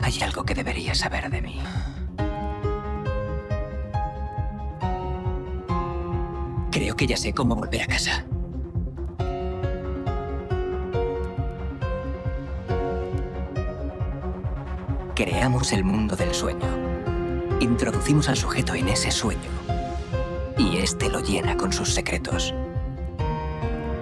Hay algo que deberías saber de mí. Creo que ya sé cómo volver a casa. Creamos el mundo del sueño. Introducimos al sujeto en ese sueño. Y este lo llena con sus secretos.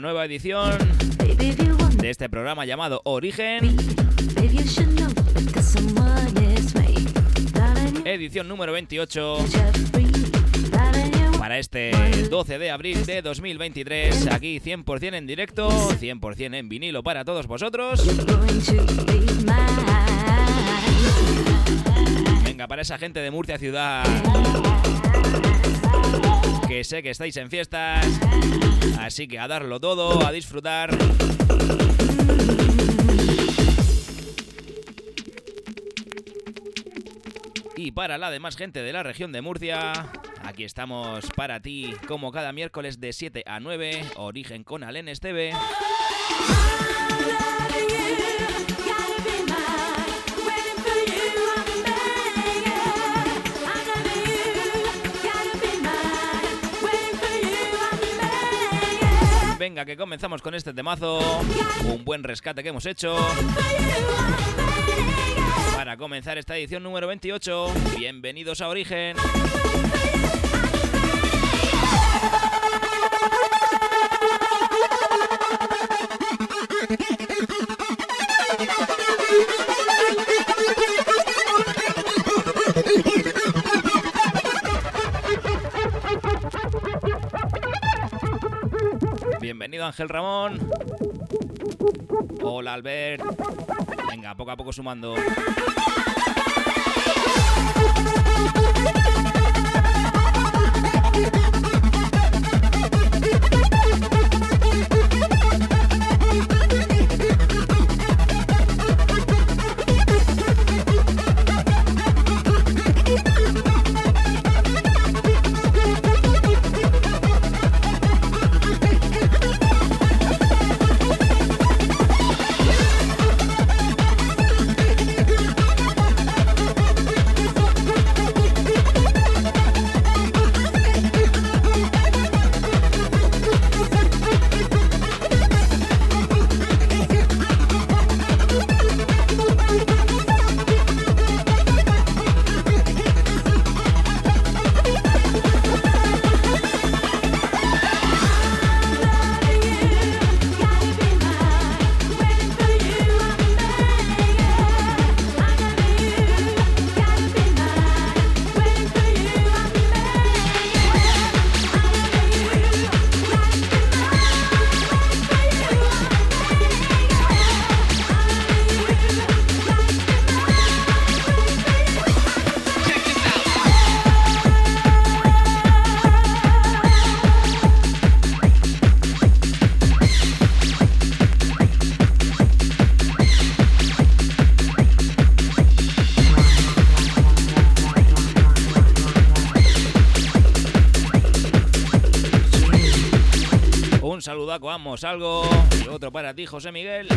Nueva edición de este programa llamado Origen, edición número 28 you're free. Darling, you para este 12 de abril de 2023, aquí 100% en directo, 100% en vinilo para todos vosotros. Venga, para esa gente de Murcia ciudad, que sé que estáis en fiestas, así que a darlo todo, a disfrutar. Y para la demás gente de la región de Murcia, aquí estamos para ti, como cada miércoles de 7 a 9, Origen con Alen Esteve. Venga, que comenzamos con este temazo, un buen rescate que hemos hecho. Para comenzar esta edición número 28, bienvenidos a Origen. Ángel Ramón. Hola Albert. Venga, poco a poco sumando. Sudaco algo y otro para ti, José Miguel.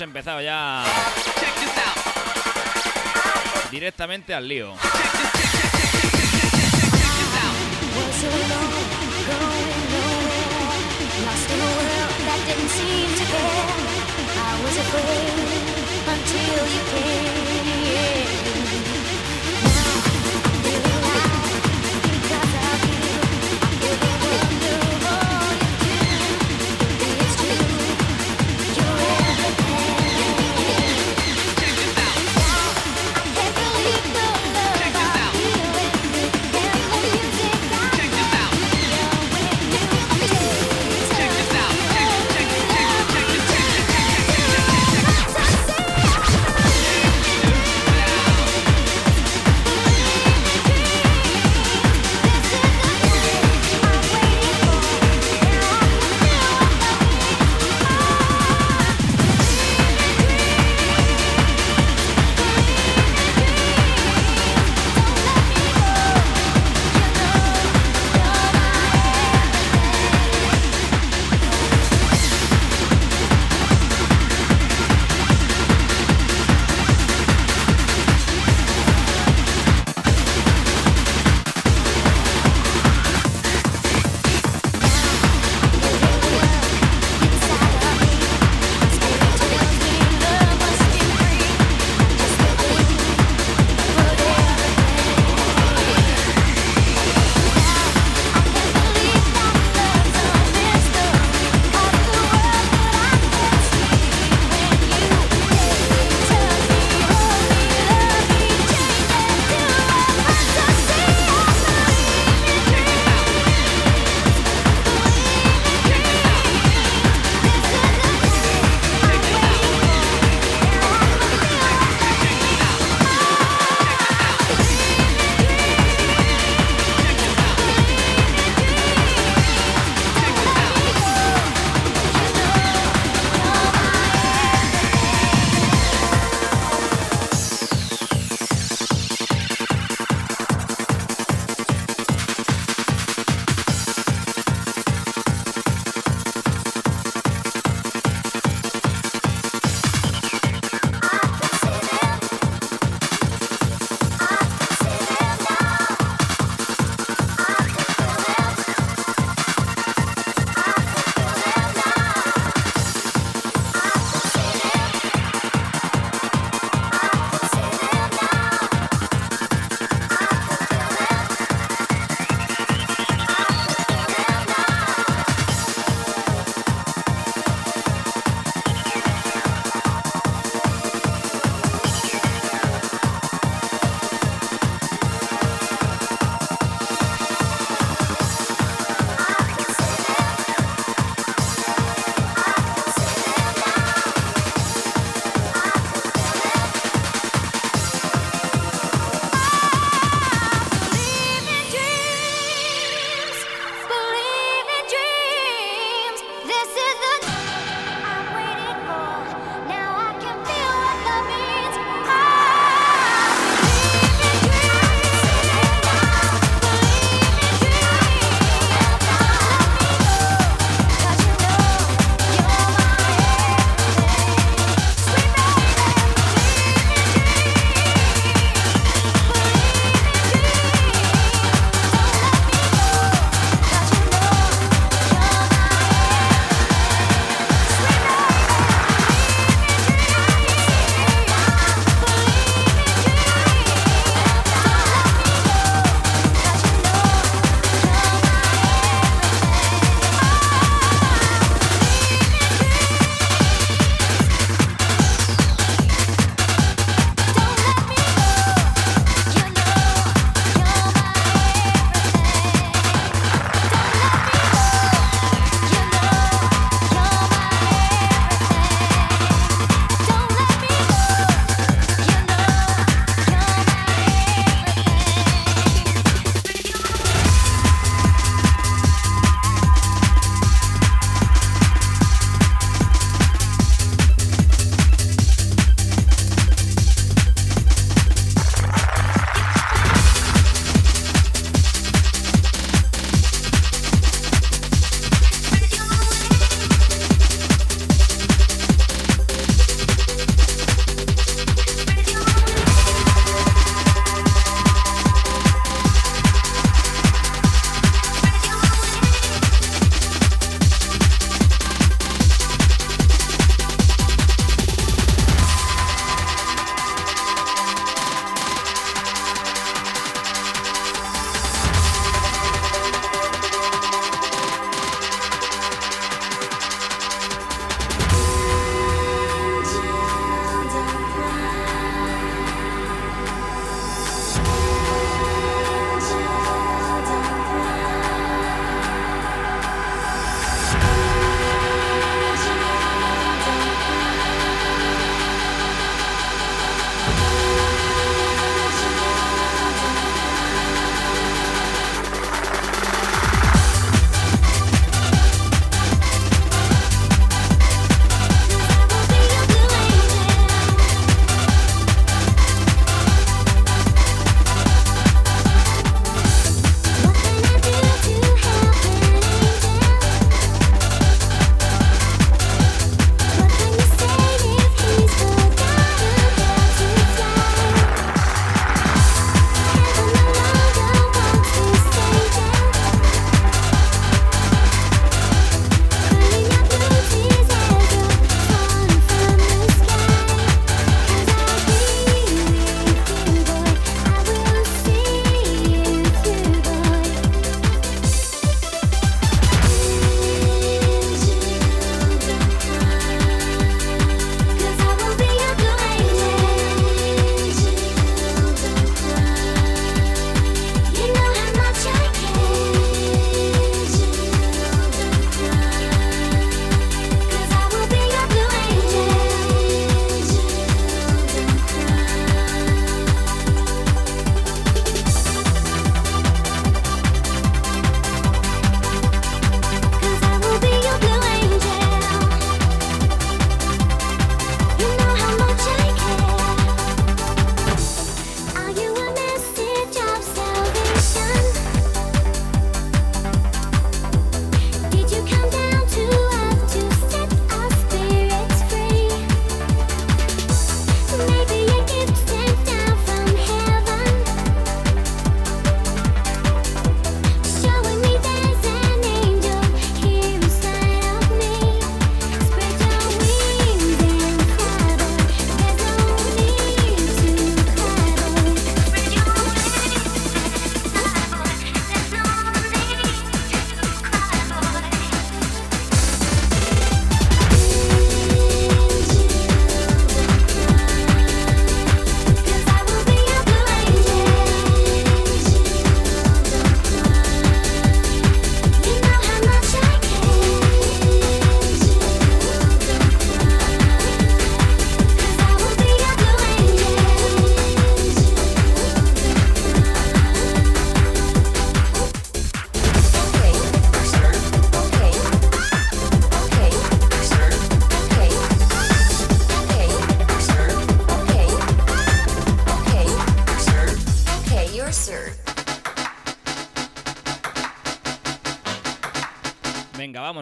hemos empezado ya directamente al lío. until you came.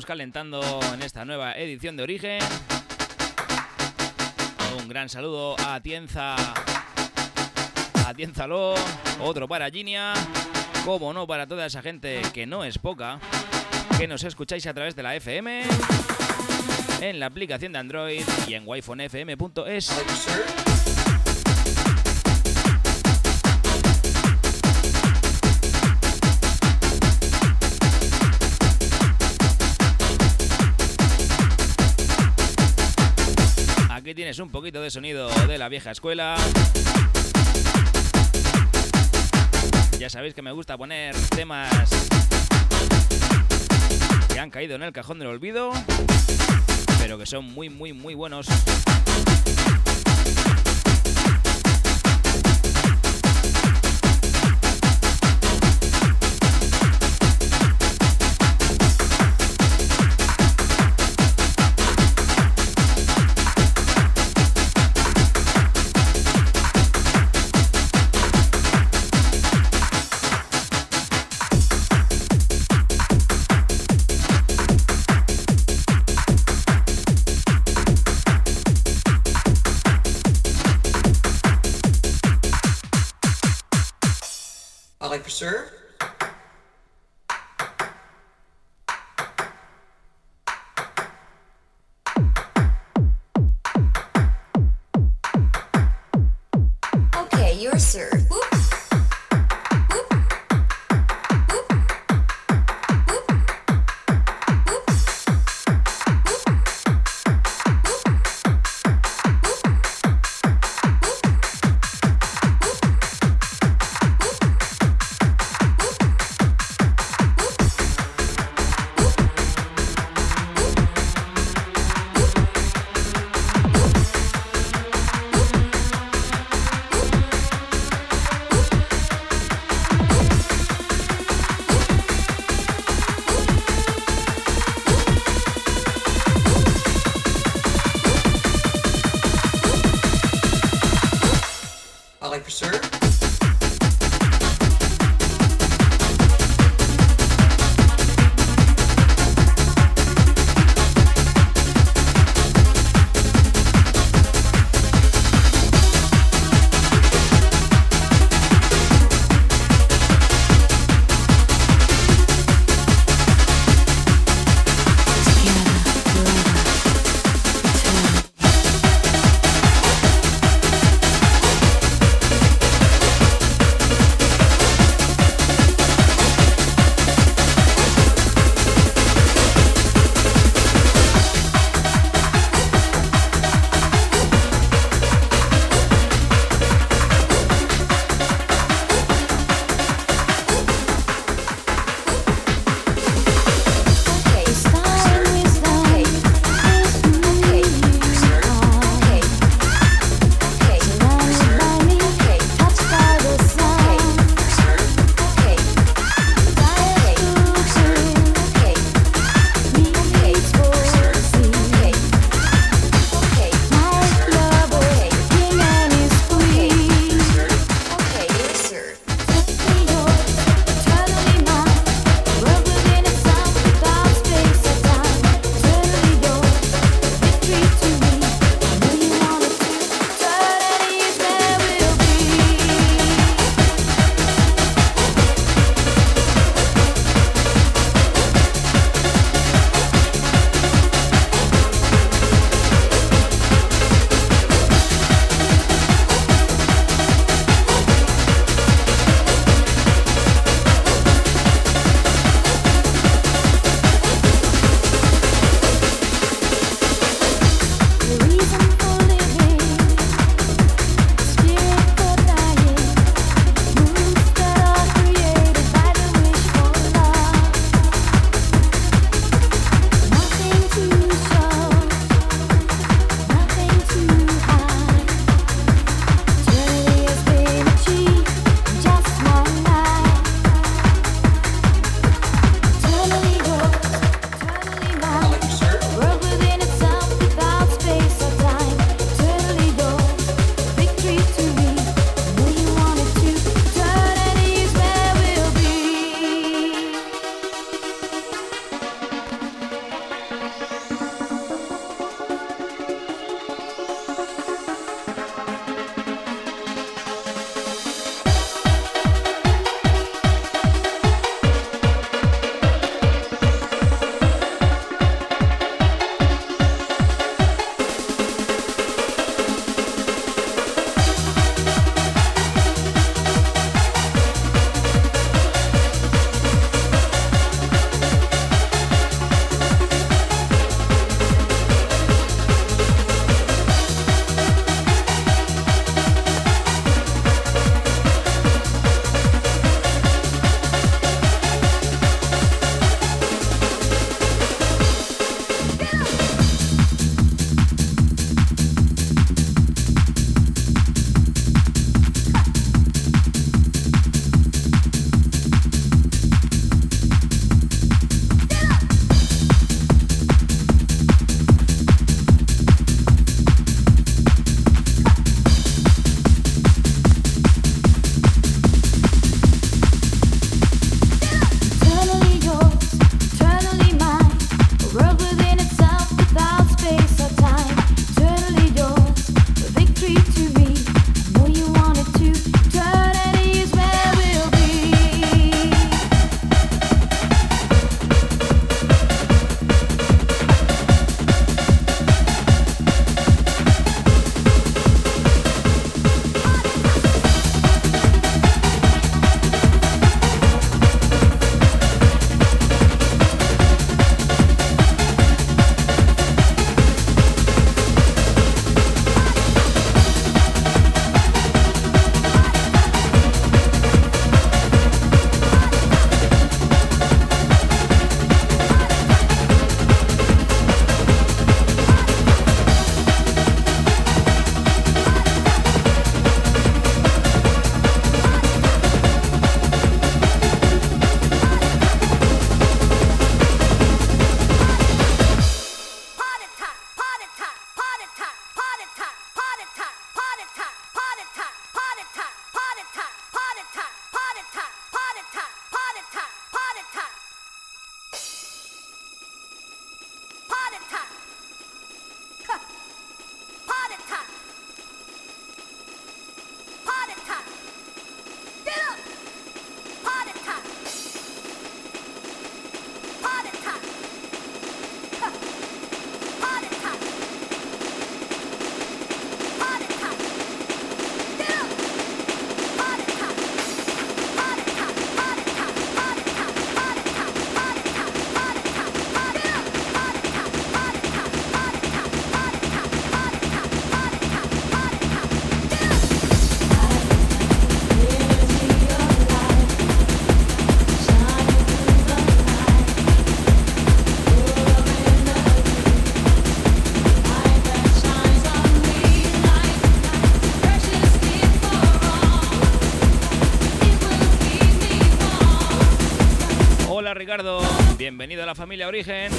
Calentando en esta nueva edición de Origen. Un gran saludo a Tienza. A Tienzalo. Otro para Ginia. Como no, para toda esa gente que no es poca. Que nos escucháis a través de la FM. En la aplicación de Android y en wifonfm.es. un poquito de sonido de la vieja escuela. Ya sabéis que me gusta poner temas que han caído en el cajón del olvido, pero que son muy, muy, muy buenos. Sir. Ricardo, bienvenido a la familia Origen.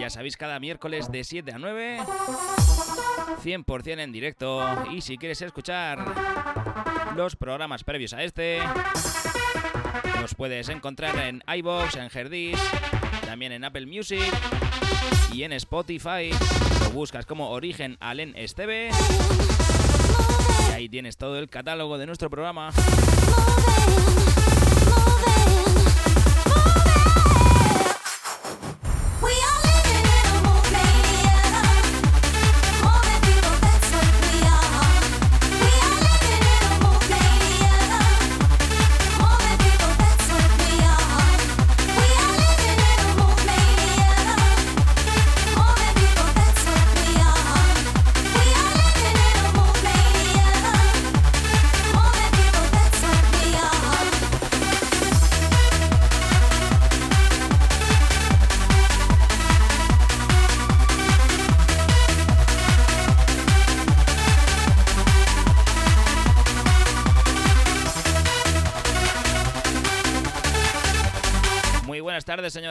Ya sabéis, cada miércoles de 7 a 9. 100% en directo. Y si quieres escuchar los programas previos a este, los puedes encontrar en iBox, en Herdis, también en Apple Music y en Spotify. Lo buscas como Origen Alen Esteve. Y ahí tienes todo el catálogo de nuestro programa.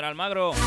Almagro.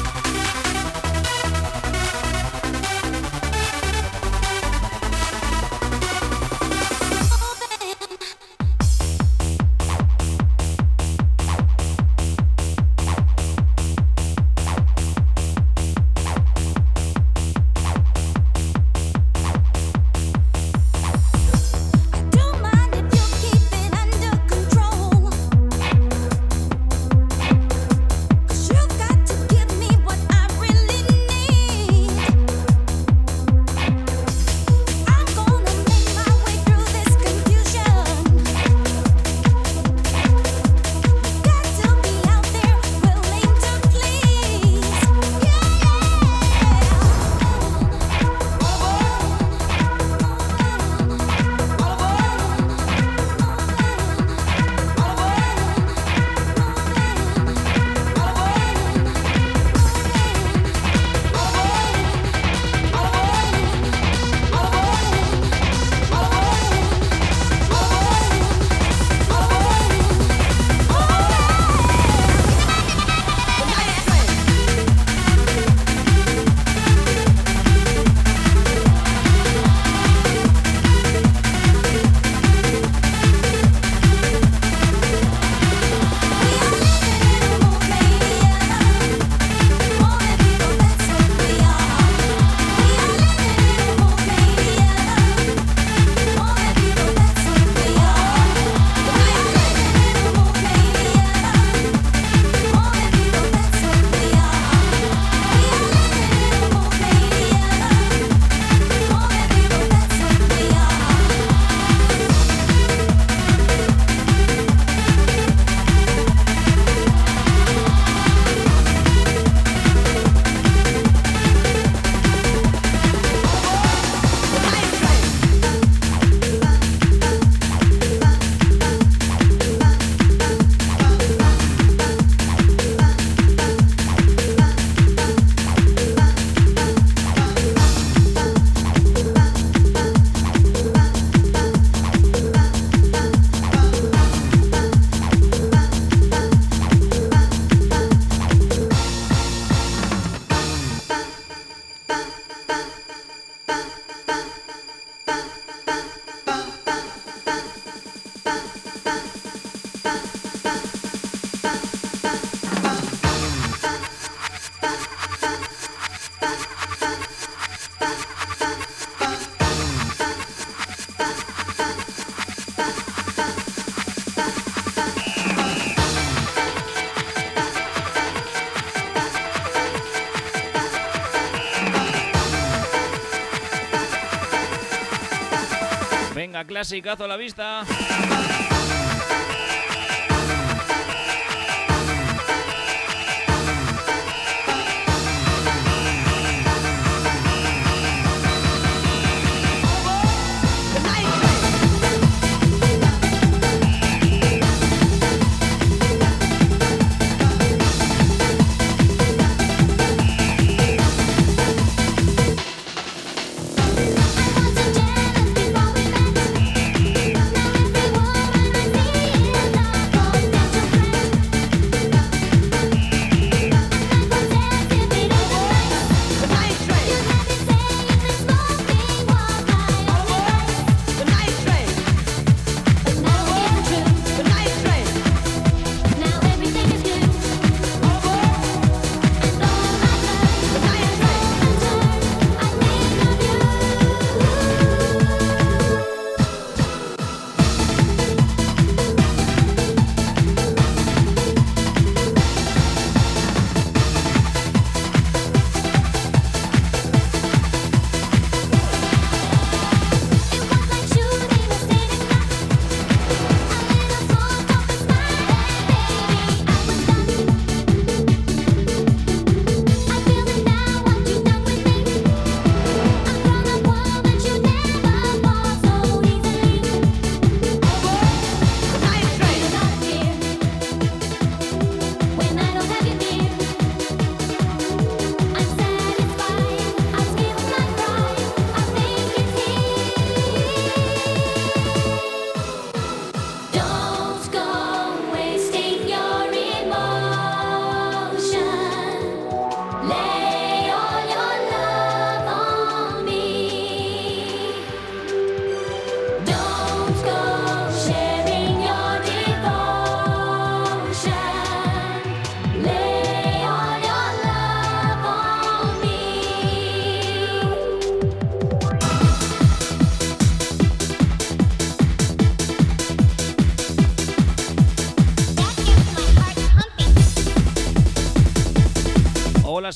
Clasicazo a la vista.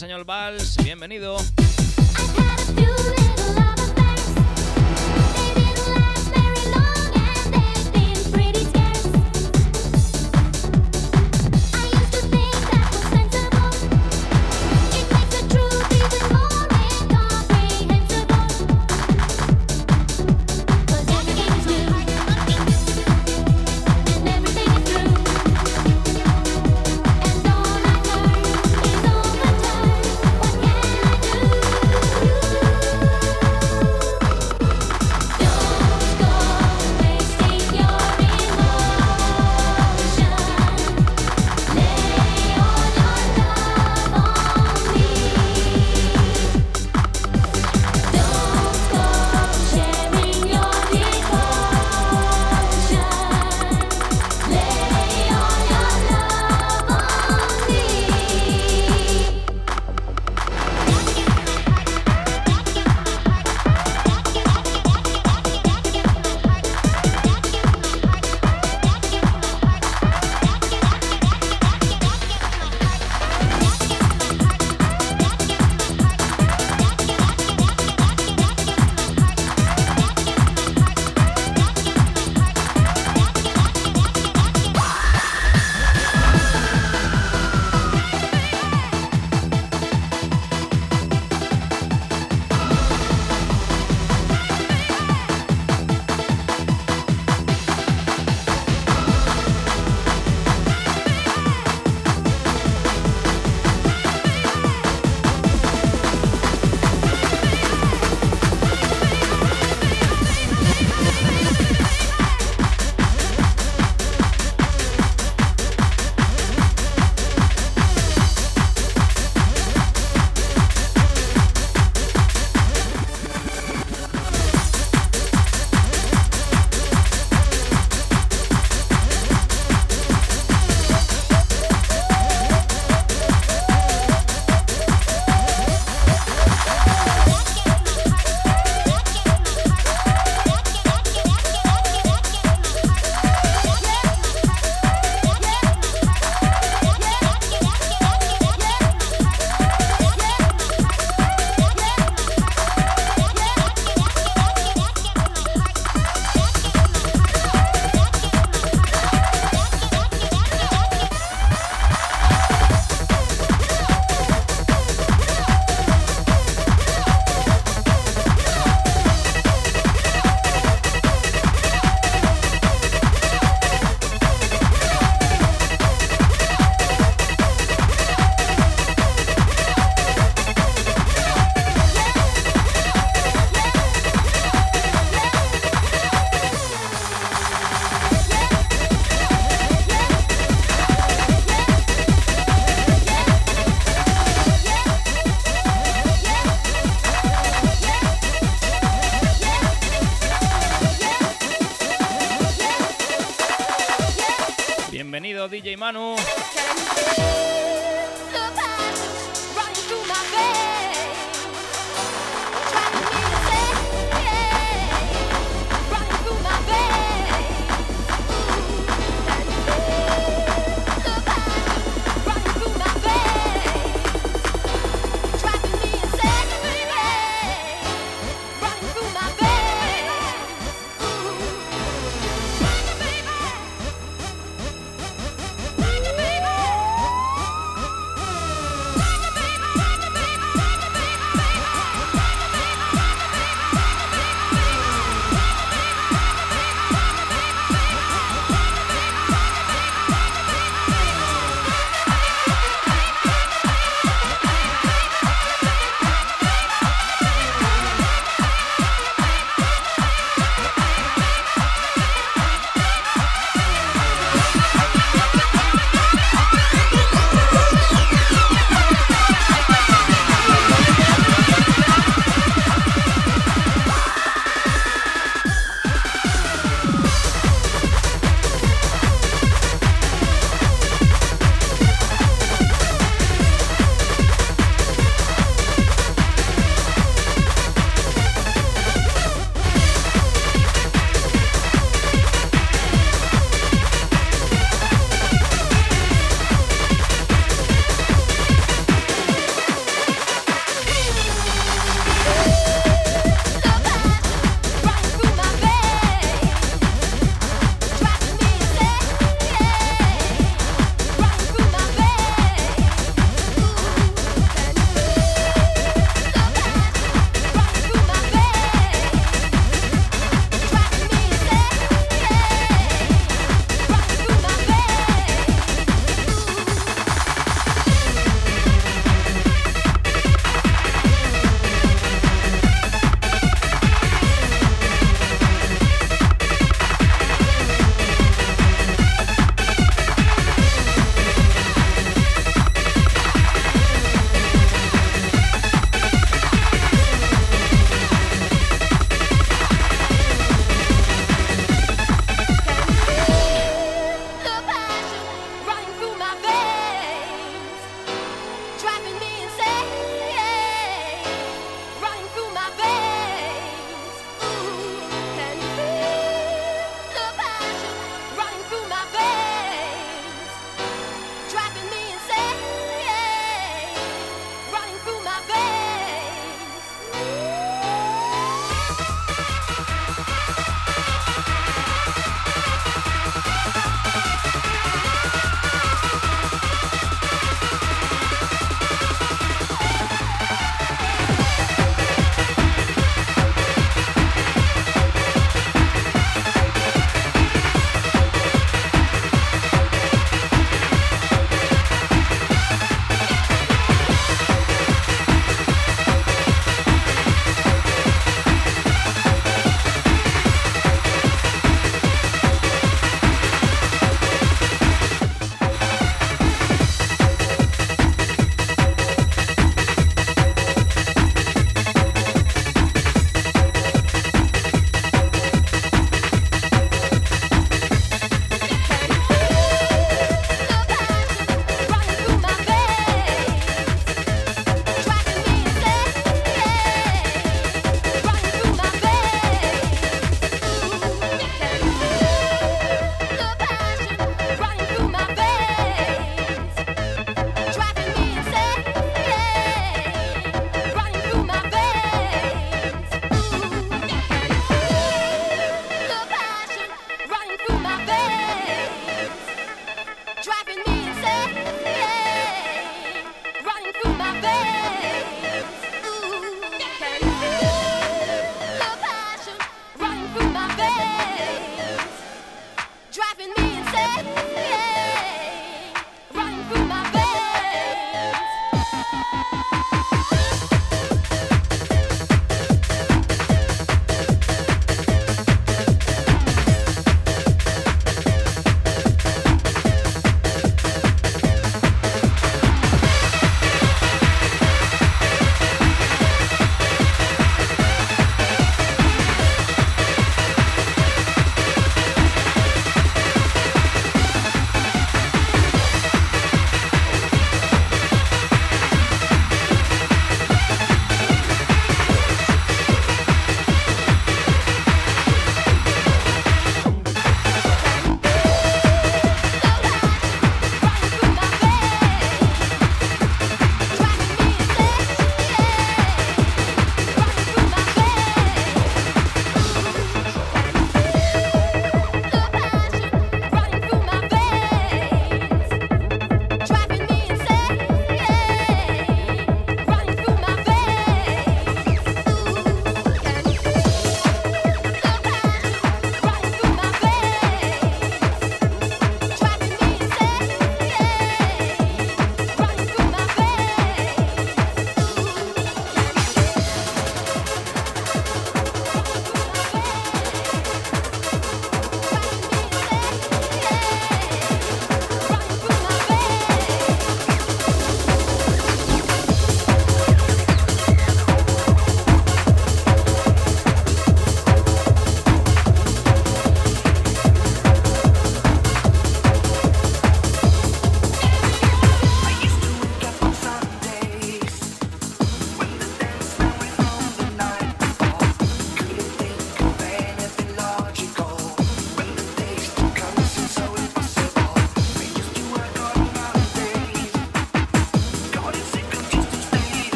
Señor Valls, bienvenido.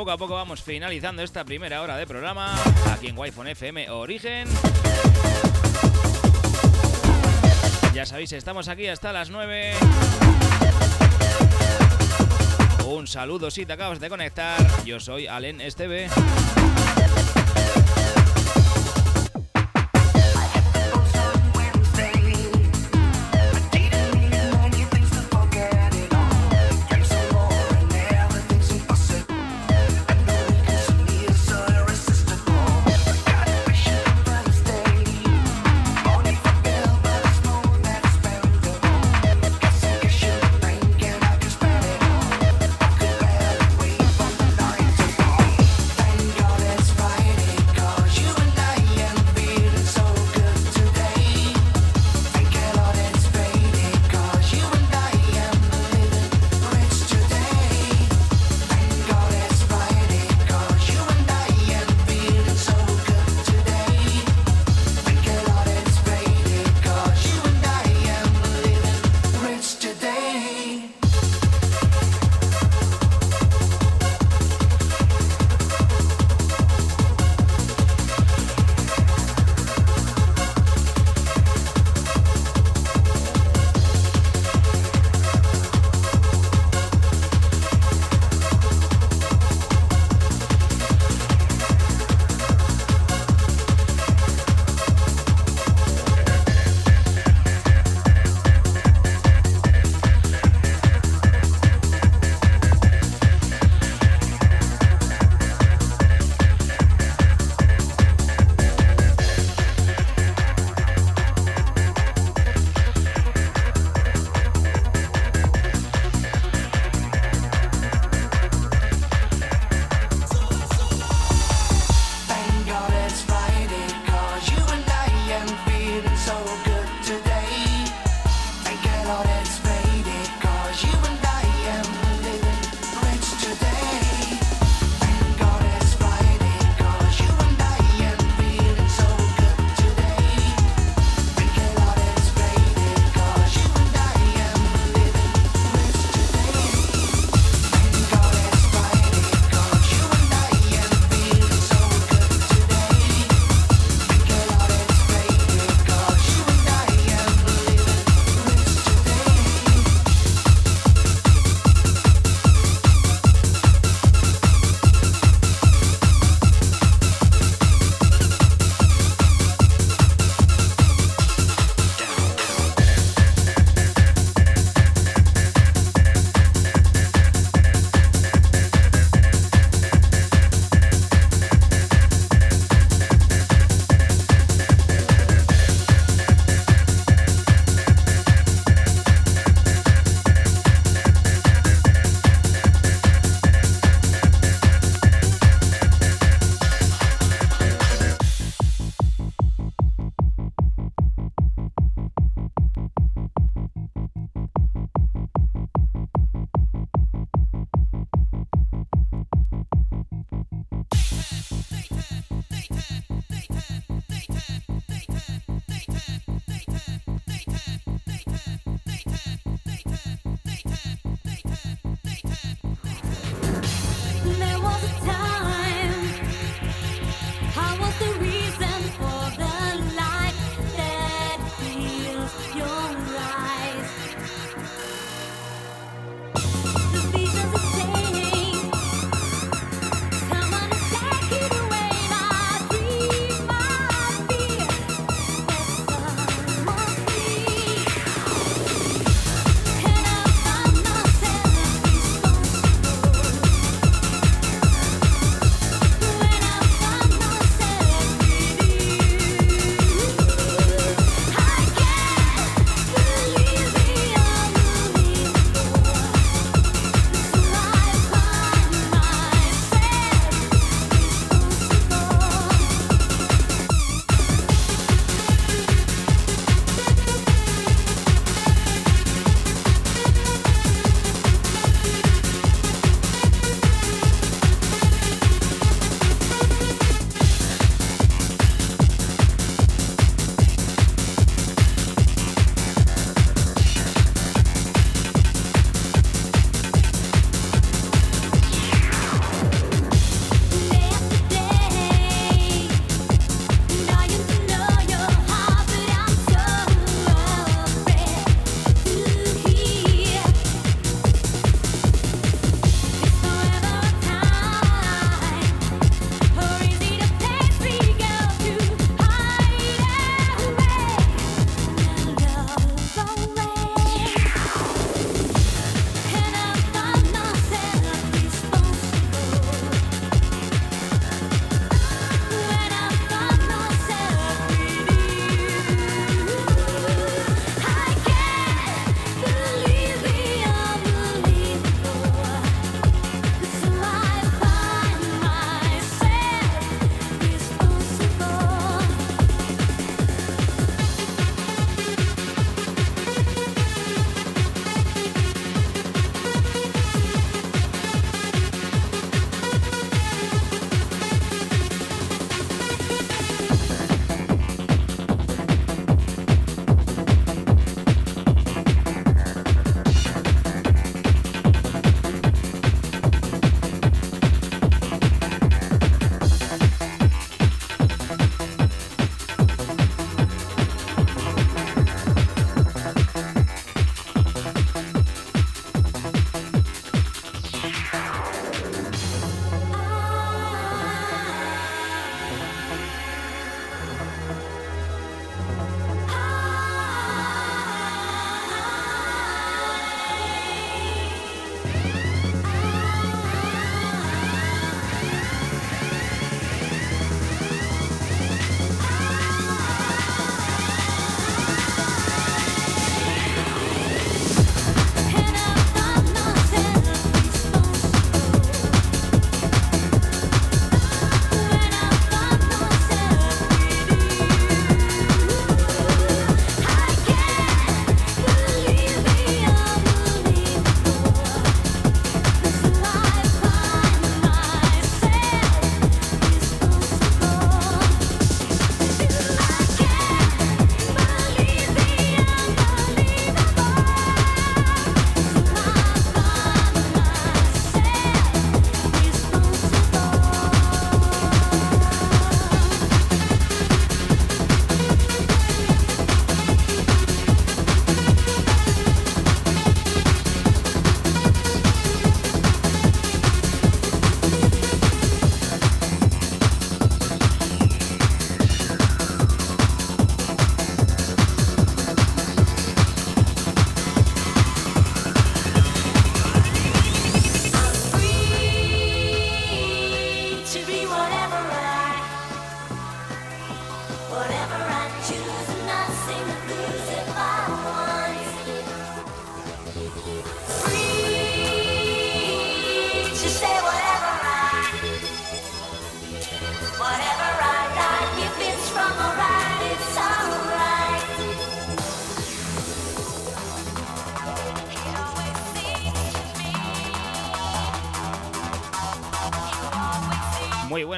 Poco a poco vamos finalizando esta primera hora de programa aquí en Wi-Fi FM Origen. Ya sabéis, estamos aquí hasta las 9. Un saludo si te acabas de conectar. Yo soy Alen Esteve.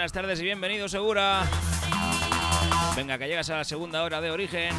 Buenas tardes y bienvenido, Segura. Venga, que llegas a la segunda hora de origen.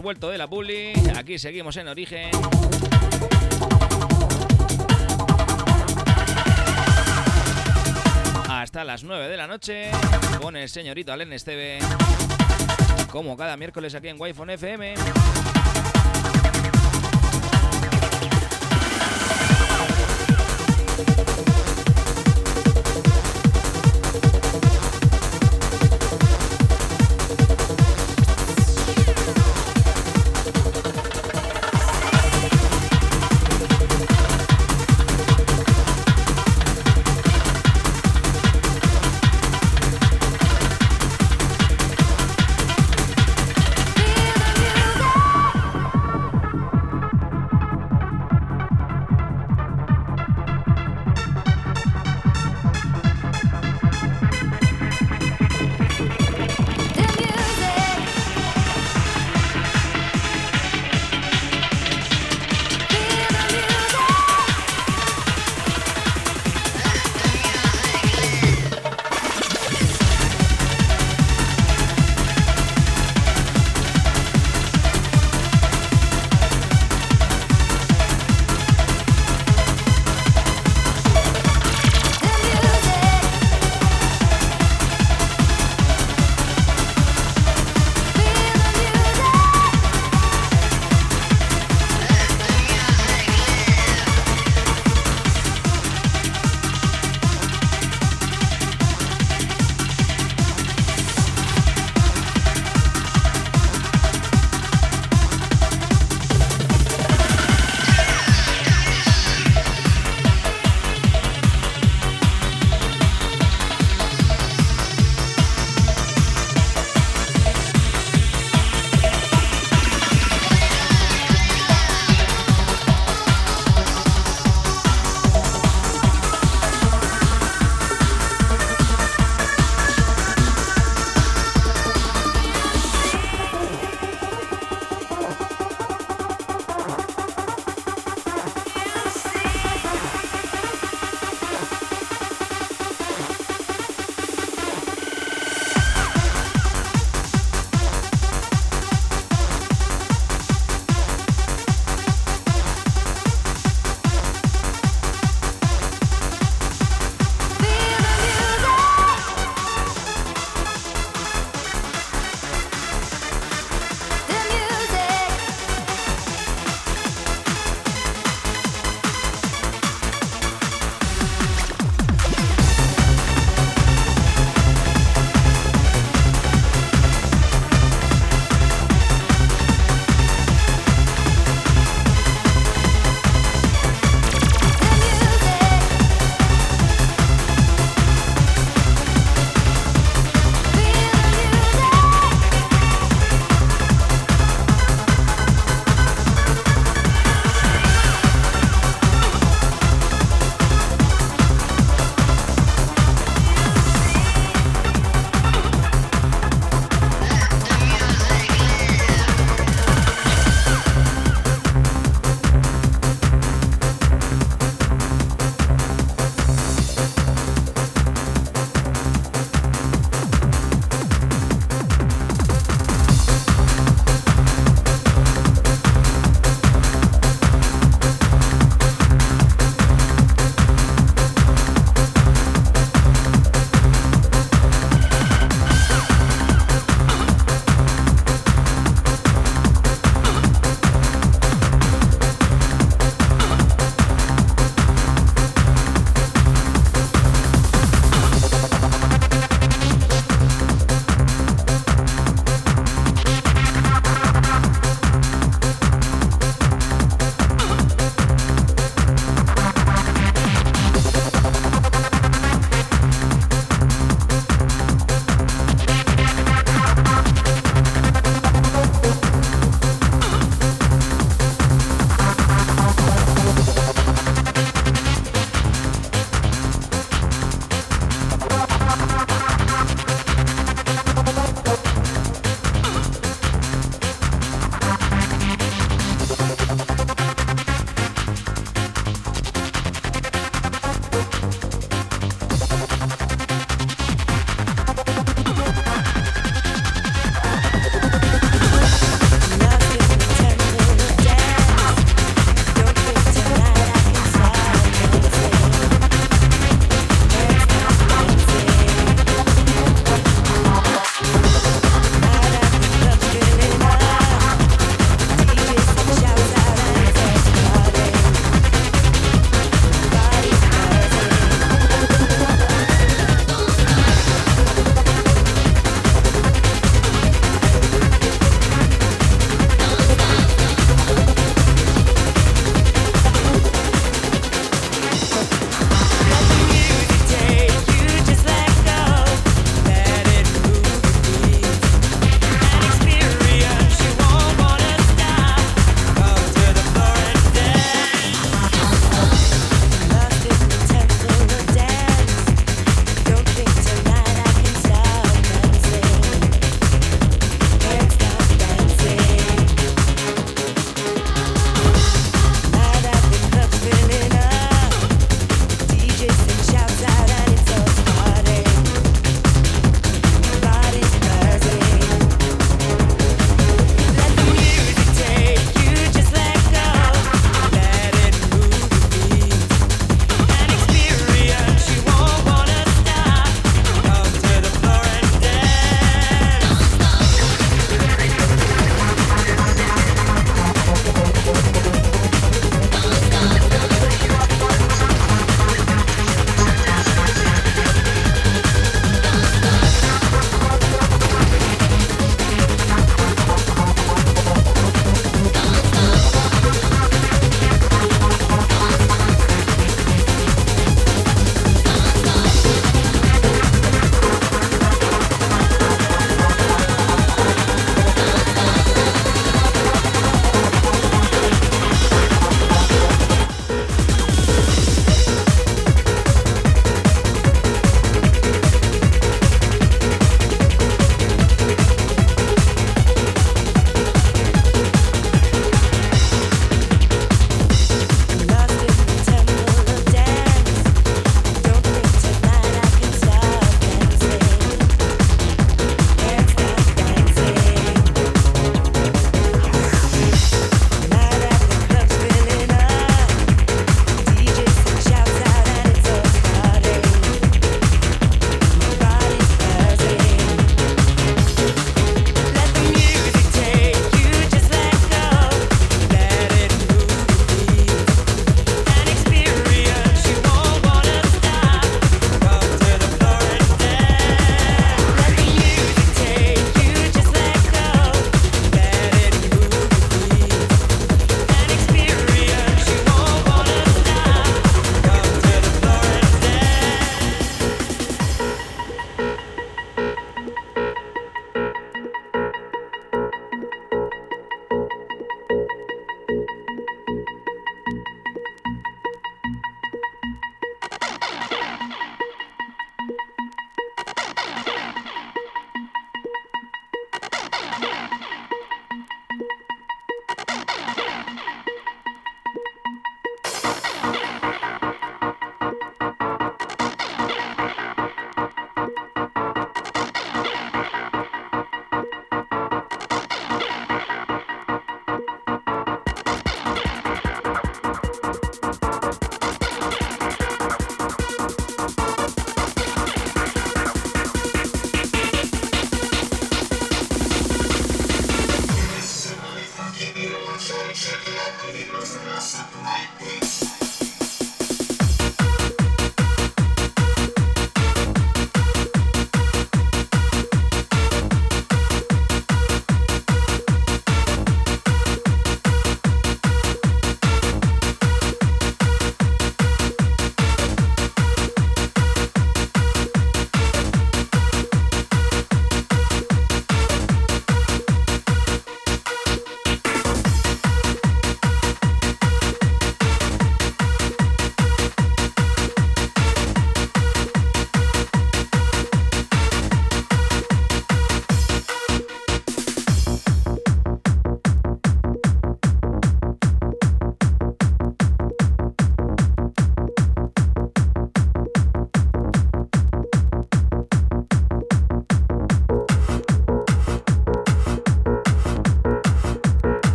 Vuelto de la publi. Aquí seguimos en origen. Hasta las 9 de la noche con el señorito Alen Esteve. Como cada miércoles aquí en Wi-Fi FM.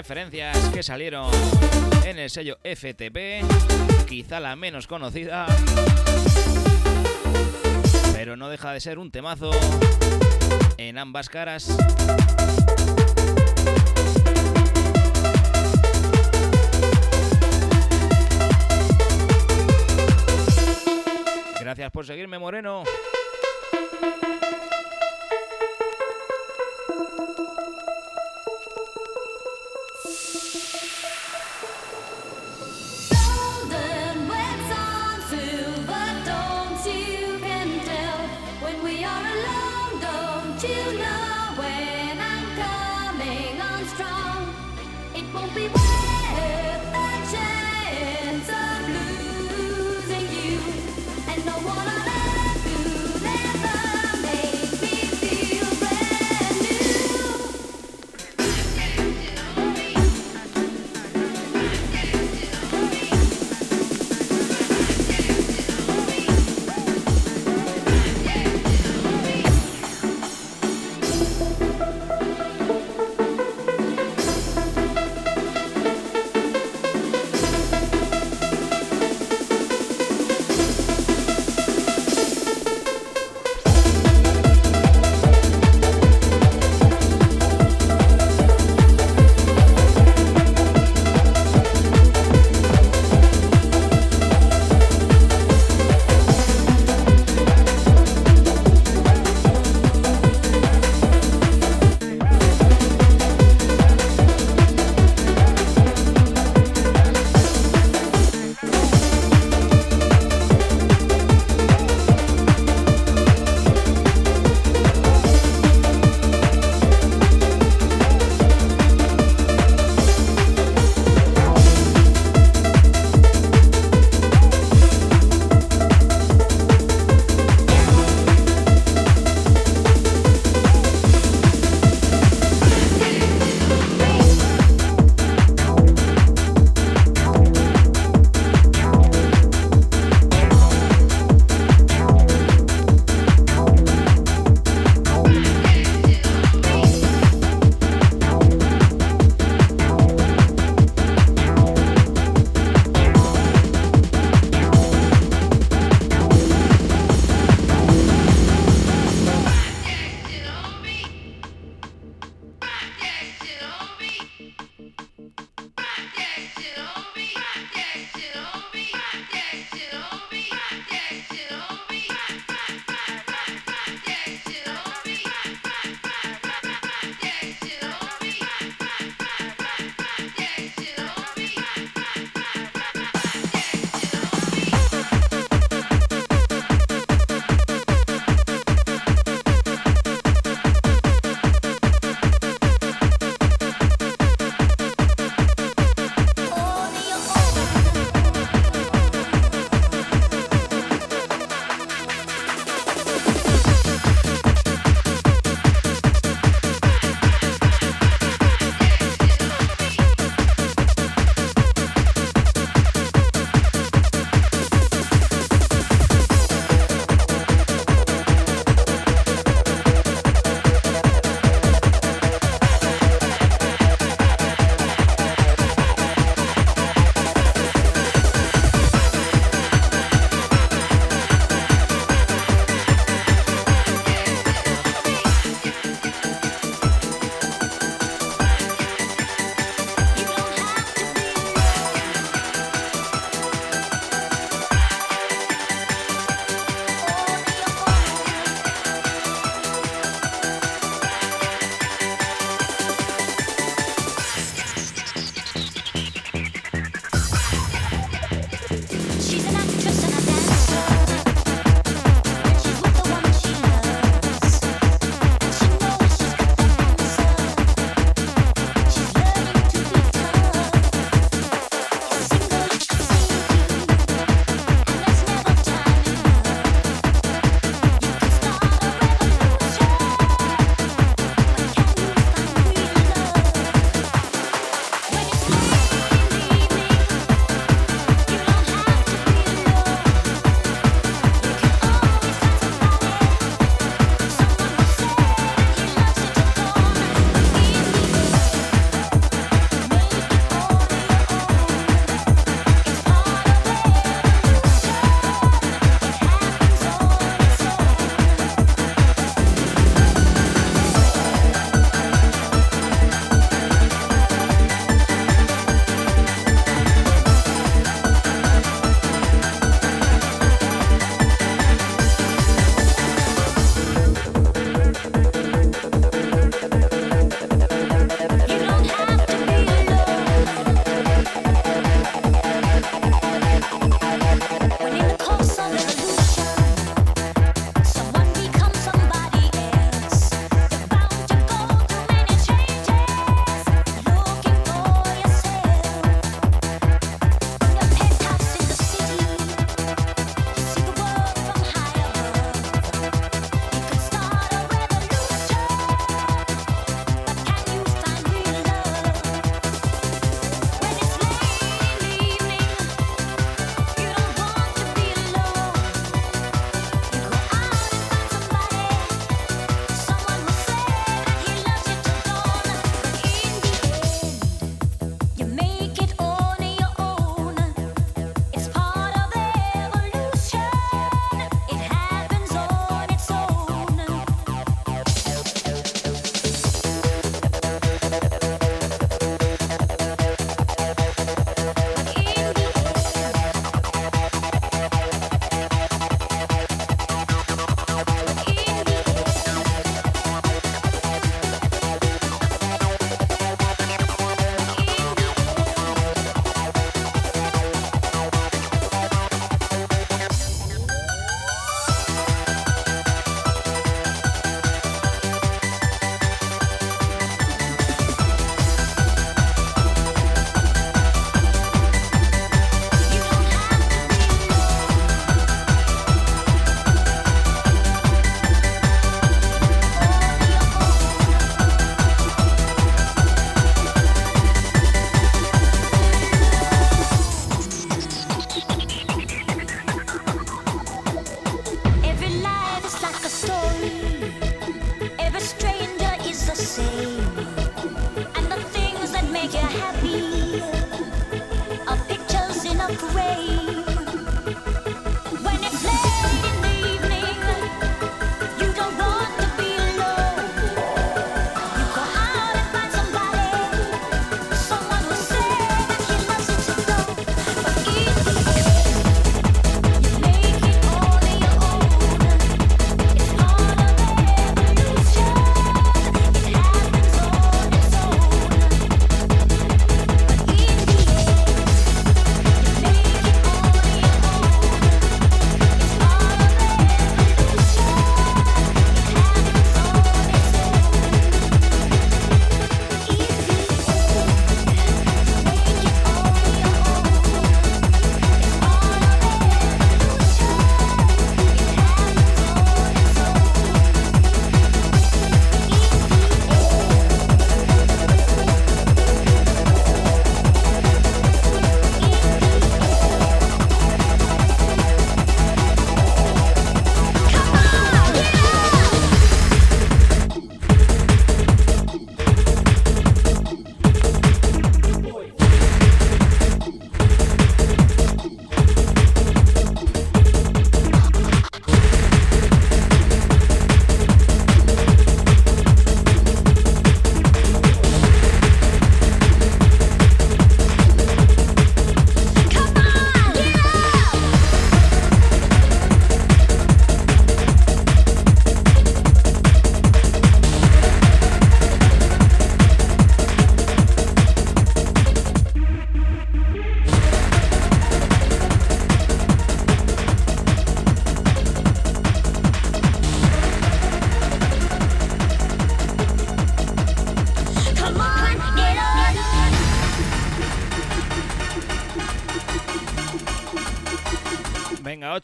Referencias que salieron en el sello FTP, quizá la menos conocida, pero no deja de ser un temazo en ambas caras. Gracias por seguirme, Moreno.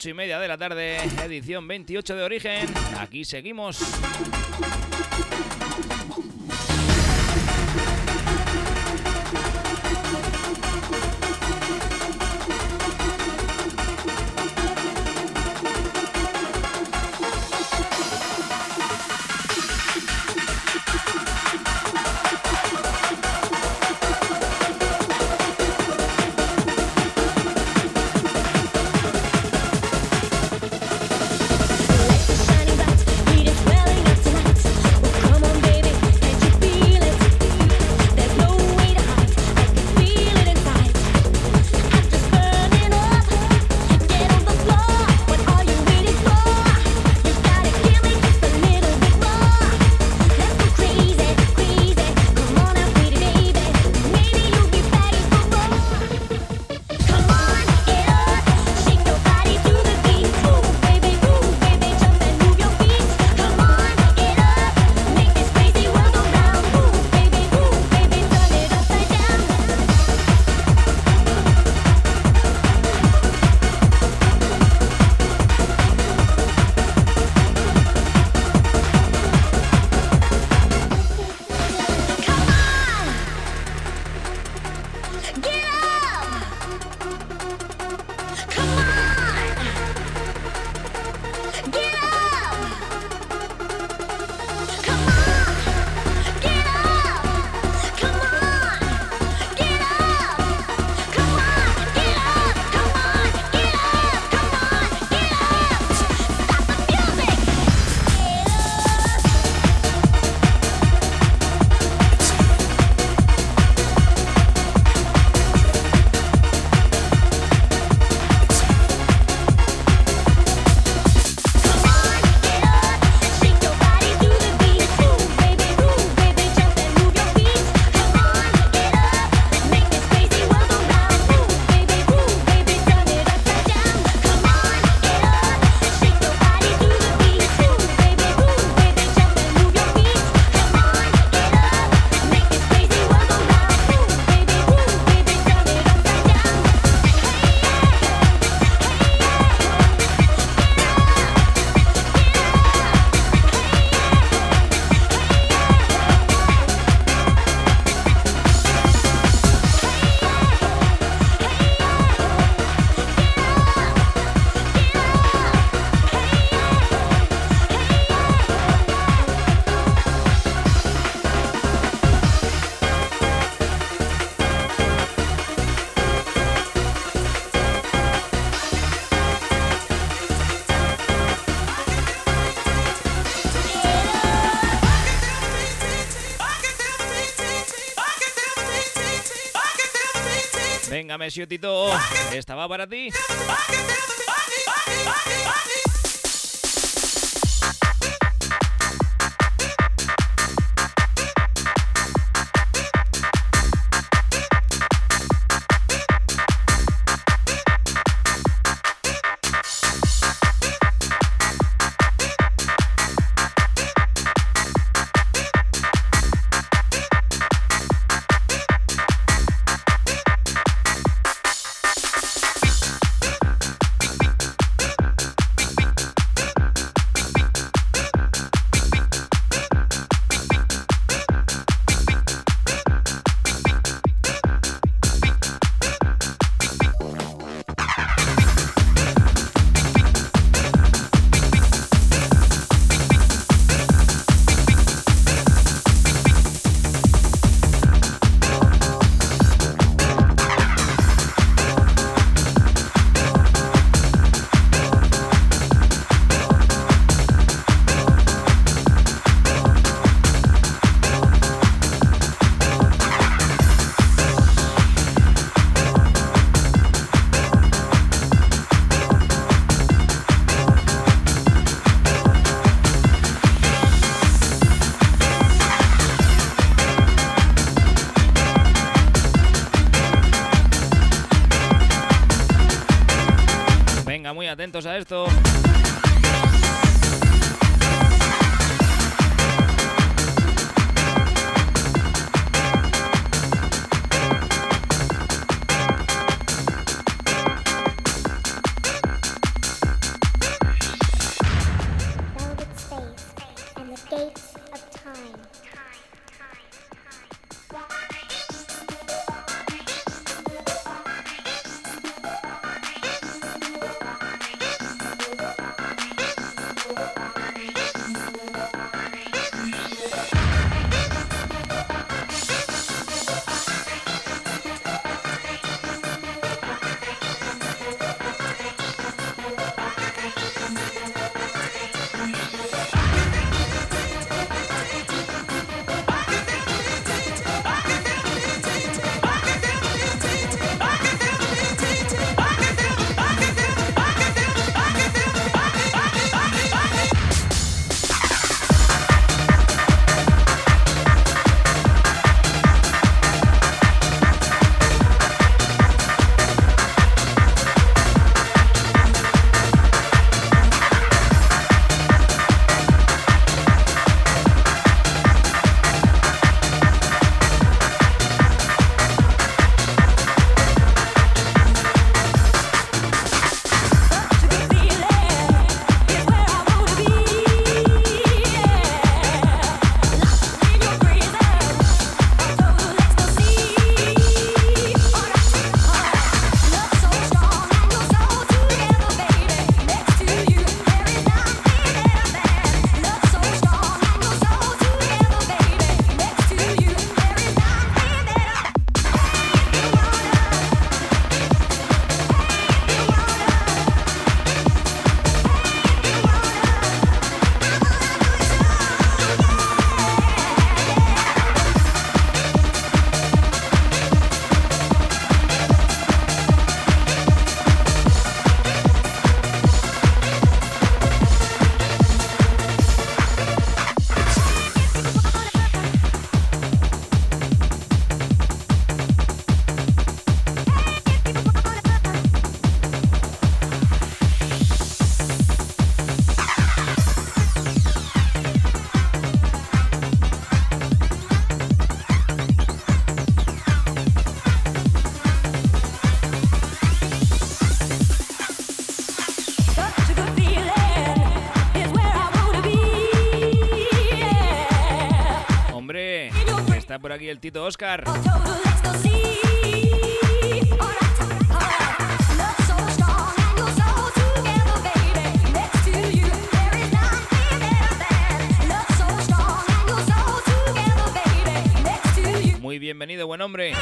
8 y media de la tarde, edición 28 de origen. Aquí seguimos. Mesio Tito. Estaba para ti. Aquí el Tito Oscar. Muy bienvenido, buen hombre.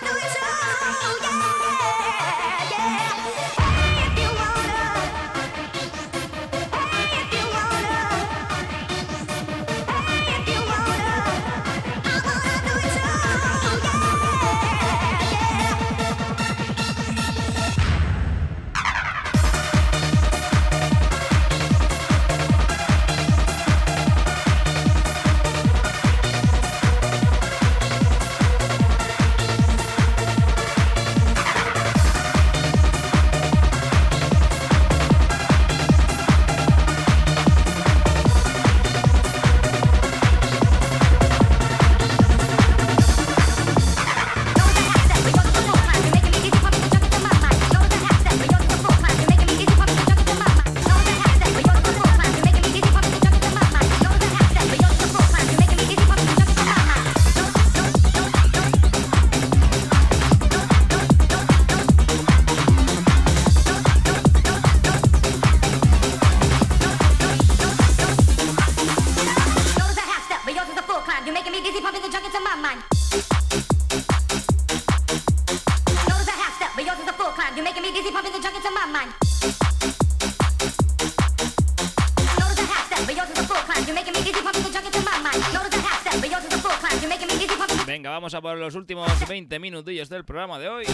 delusional, yeah. Vamos a por los últimos 20 minutillos del programa de hoy.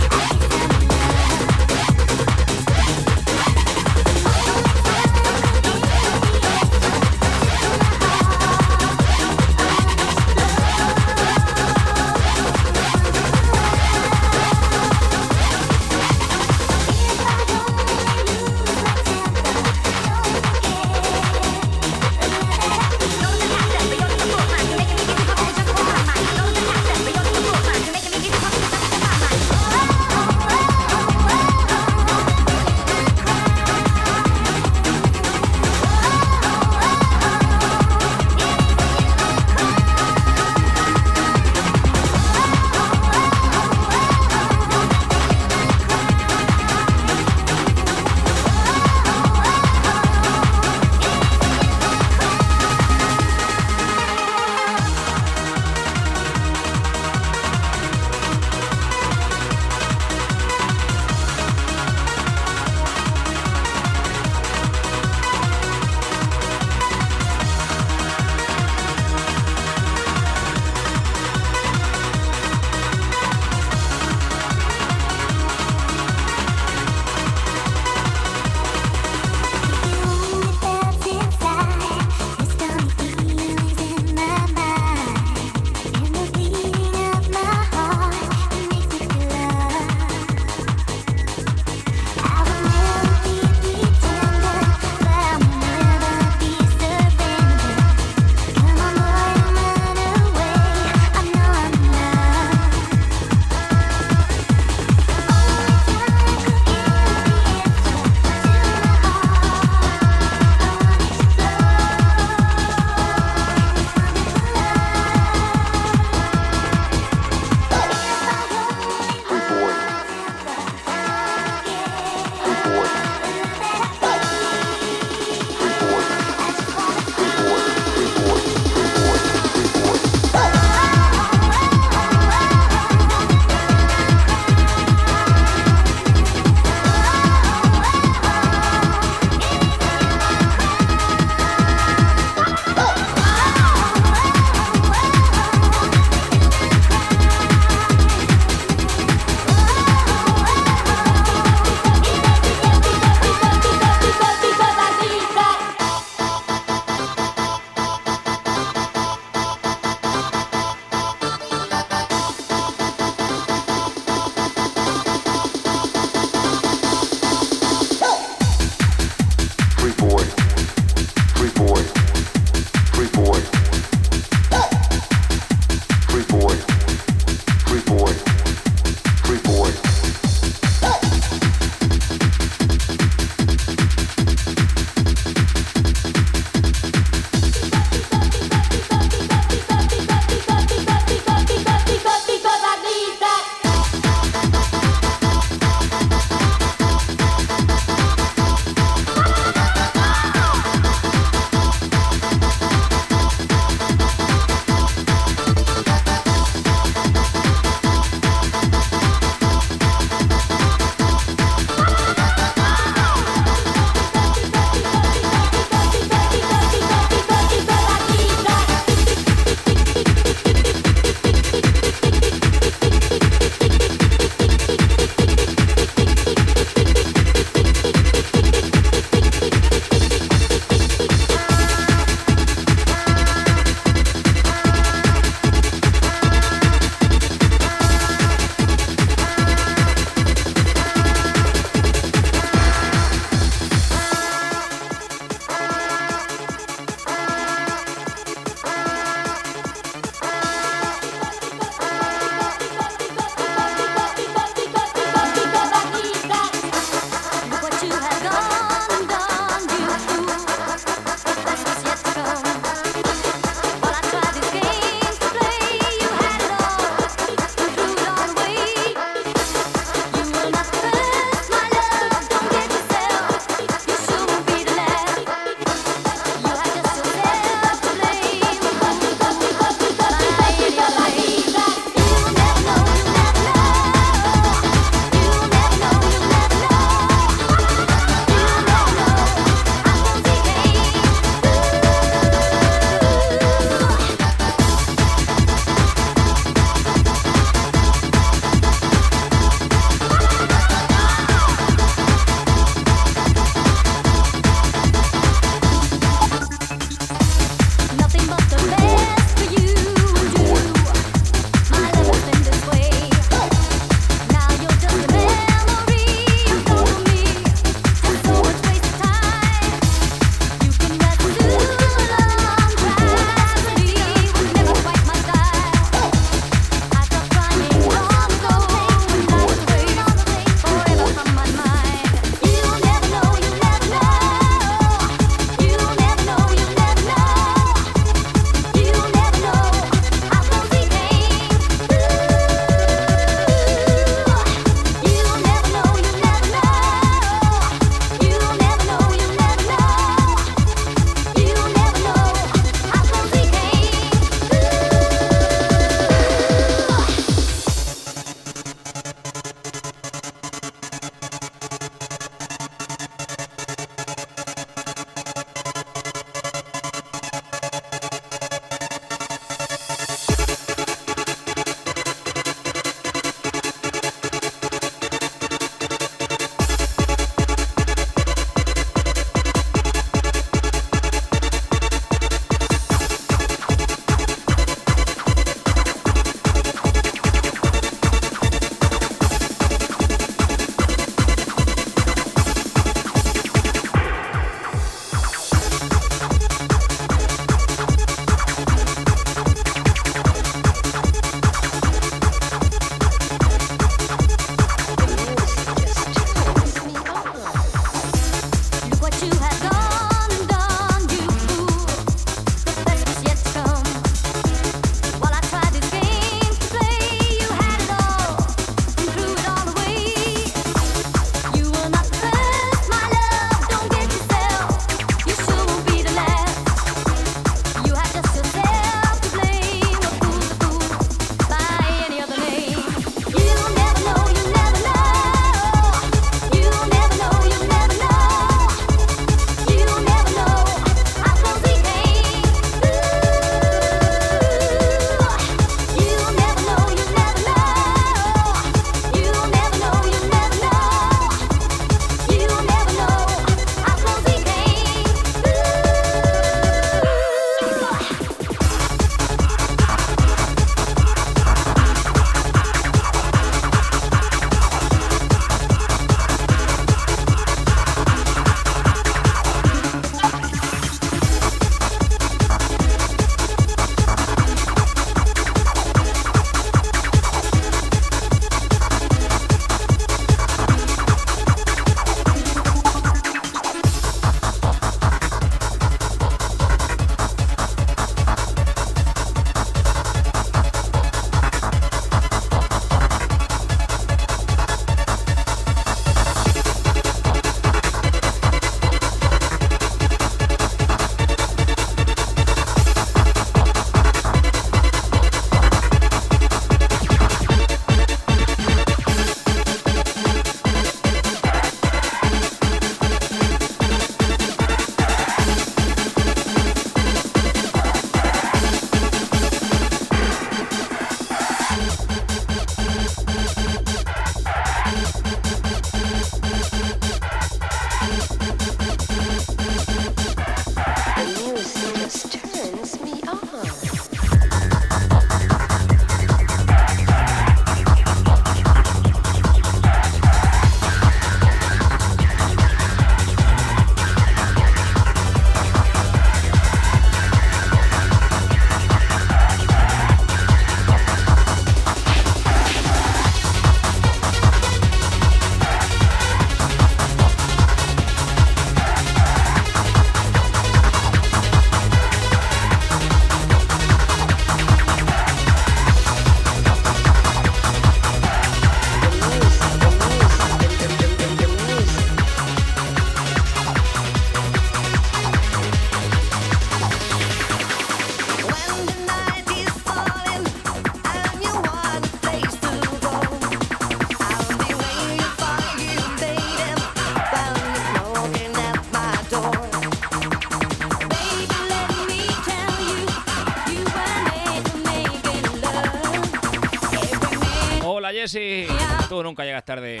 Jessy. Tú nunca llegas tarde.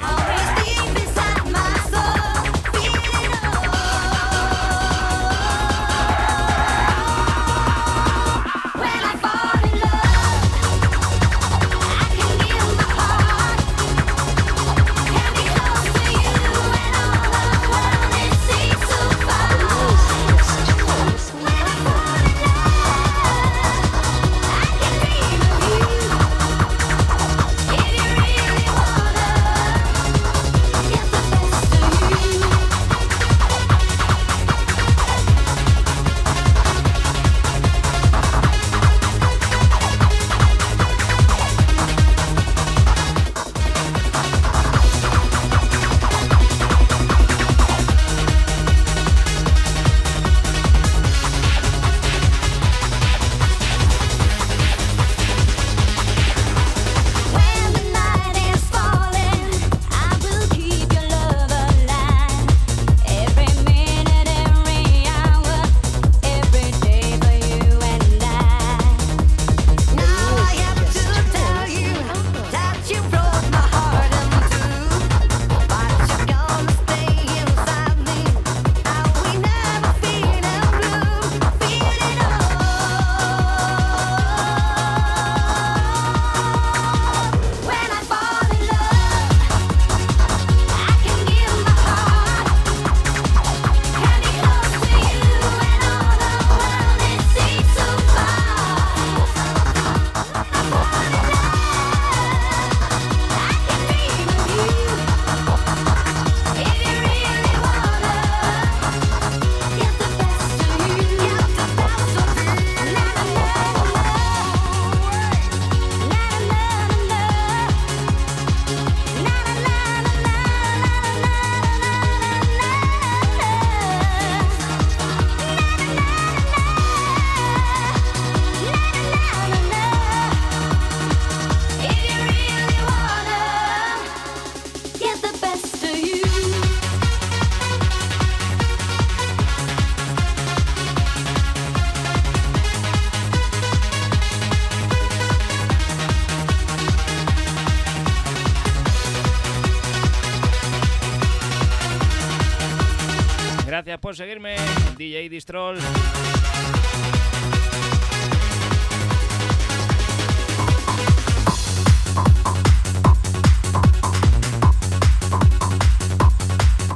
Por seguirme, DJ Distrol.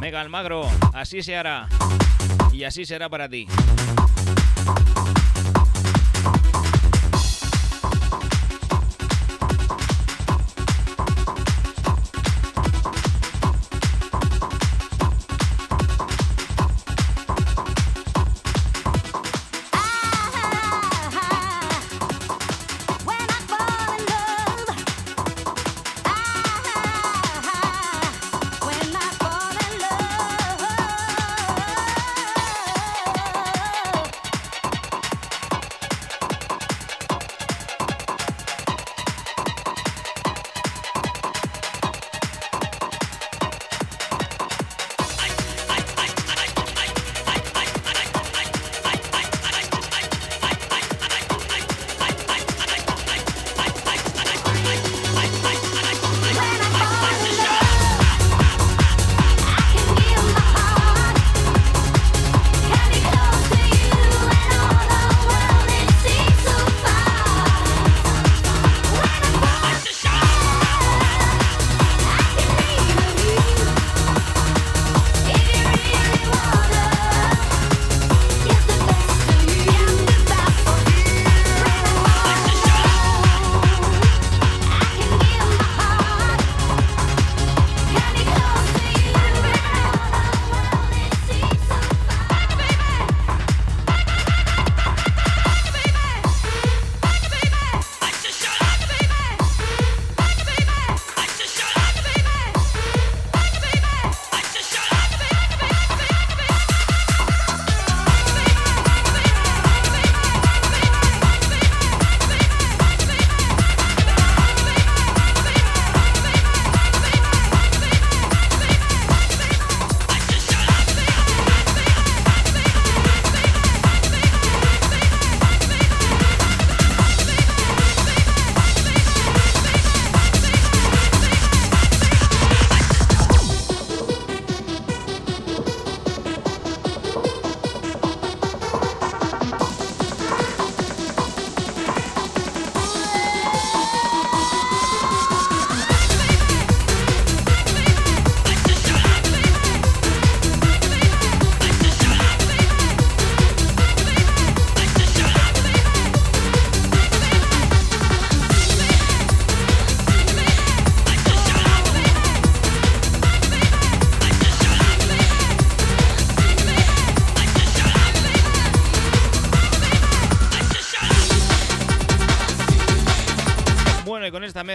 Mega Almagro, así se hará. Y así será para ti.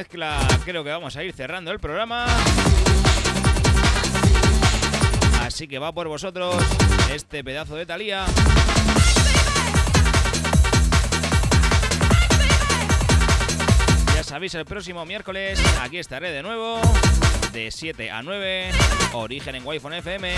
Creo que vamos a ir cerrando el programa. Así que va por vosotros este pedazo de Talía. Ya sabéis, el próximo miércoles aquí estaré de nuevo, de 7 a 9, Origen en Wi-Fi FM.